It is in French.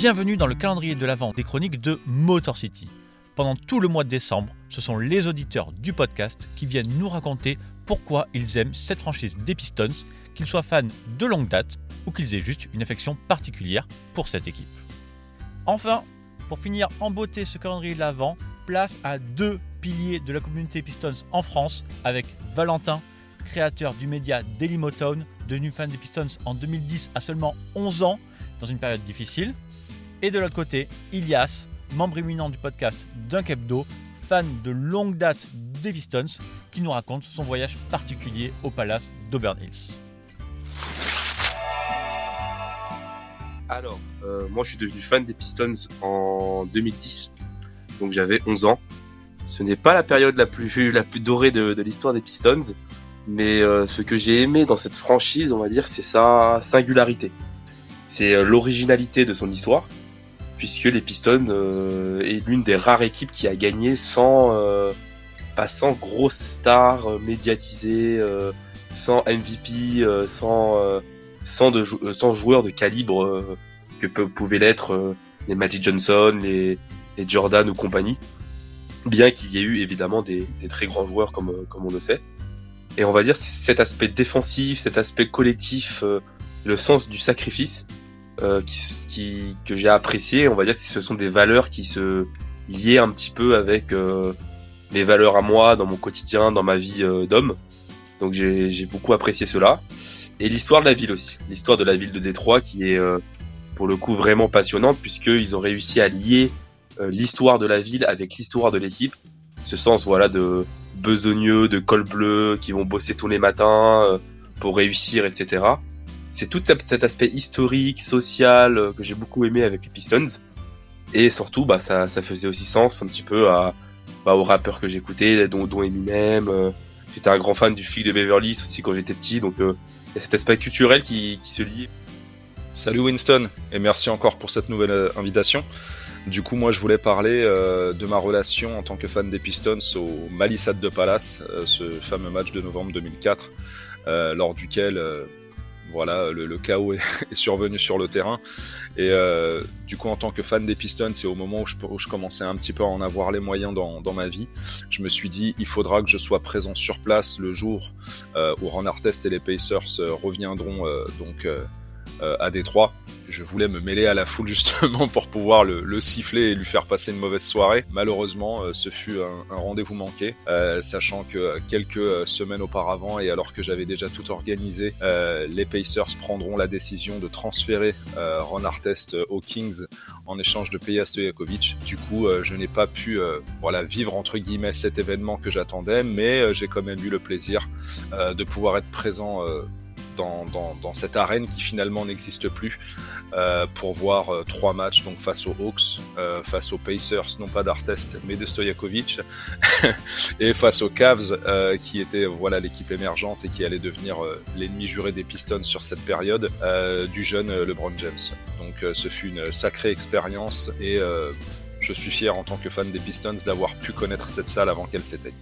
Bienvenue dans le calendrier de l'Avent des chroniques de Motor City. Pendant tout le mois de décembre, ce sont les auditeurs du podcast qui viennent nous raconter pourquoi ils aiment cette franchise des Pistons, qu'ils soient fans de longue date ou qu'ils aient juste une affection particulière pour cette équipe. Enfin, pour finir en beauté ce calendrier de l'Avent, place à deux piliers de la communauté Pistons en France avec Valentin, créateur du média Dailymotown, devenu fan des Pistons en 2010 à seulement 11 ans dans une période difficile. Et de l'autre côté, Ilias, membre éminent du podcast Dunk Hebdo, fan de longue date des Pistons, qui nous raconte son voyage particulier au palace d'Auburn Hills. Alors, euh, moi je suis devenu fan des Pistons en 2010, donc j'avais 11 ans. Ce n'est pas la période la plus, la plus dorée de, de l'histoire des Pistons, mais euh, ce que j'ai aimé dans cette franchise, on va dire, c'est sa singularité. C'est euh, l'originalité de son histoire, puisque les Pistons euh, est l'une des rares équipes qui a gagné sans, euh, pas sans grosses stars euh, médiatisées, euh, sans MVP, sans, sans, de, sans joueurs de calibre que pouvaient l'être les Magic Johnson, les, les Jordan ou compagnie. Bien qu'il y ait eu évidemment des, des très grands joueurs comme, comme on le sait. Et on va dire cet aspect défensif, cet aspect collectif, le sens du sacrifice euh, qui, qui, que j'ai apprécié. On va dire que ce sont des valeurs qui se liaient un petit peu avec euh, mes valeurs à moi dans mon quotidien, dans ma vie euh, d'homme. Donc j'ai j'ai beaucoup apprécié cela. Et l'histoire de la ville aussi. L'histoire de la ville de Détroit qui est euh, pour le coup vraiment passionnante puisqu'ils ont réussi à lier euh, l'histoire de la ville avec l'histoire de l'équipe. Ce sens voilà de besogneux, de col bleu qui vont bosser tous les matins euh, pour réussir, etc. C'est tout cet aspect historique, social euh, que j'ai beaucoup aimé avec les Pistons. Et surtout, bah, ça, ça faisait aussi sens un petit peu à, bah, aux rappeurs que j'écoutais, dont, dont Eminem. euh, J'étais un grand fan du flic de Beverly aussi quand j'étais petit, donc euh, il y a cet aspect culturel qui, qui se lie. Salut Winston, et merci encore pour cette nouvelle euh, invitation. Du coup, moi, je voulais parler euh, de ma relation en tant que fan des Pistons au Malissade de Palace, euh, ce fameux match de novembre 2004, euh, lors duquel, voilà, le, le chaos est, survenu sur le terrain. Et euh, du coup, en tant que fan des Pistons, c'est au moment où je, commençais un petit peu à en avoir les moyens dans, ma vie, je me suis dit, il faudra que je sois présent sur place le jour euh, où Ron Artest et les Pacers euh, reviendront euh, donc euh, euh, à Détroit. Je voulais me mêler à la foule justement pour pouvoir le, le siffler et lui faire passer une mauvaise soirée. Malheureusement, euh, ce fut un, rendez-vous manqué, euh, sachant que euh, quelques euh, semaines auparavant et alors que j'avais déjà tout organisé, euh, les Pacers prendront la décision de transférer euh, Ron Artest euh, aux Kings en échange de payer Stojakovic. Du coup, euh, je n'ai pas pu euh, voilà vivre entre guillemets cet événement que j'attendais, mais euh, j'ai quand même eu le plaisir euh, de pouvoir être présent euh, dans, cette arène qui finalement n'existe plus euh, pour voir euh, trois matchs donc face aux Hawks, euh, face aux Pacers, non pas d'Artest mais de Stojakovic, et face aux Cavs qui était voilà l'équipe émergente et qui allait devenir l'ennemi juré des Pistons sur cette période du jeune LeBron James. Donc ce fut une sacrée expérience et je suis fier en tant que fan des Pistons d'avoir pu connaître cette salle avant qu'elle s'éteigne.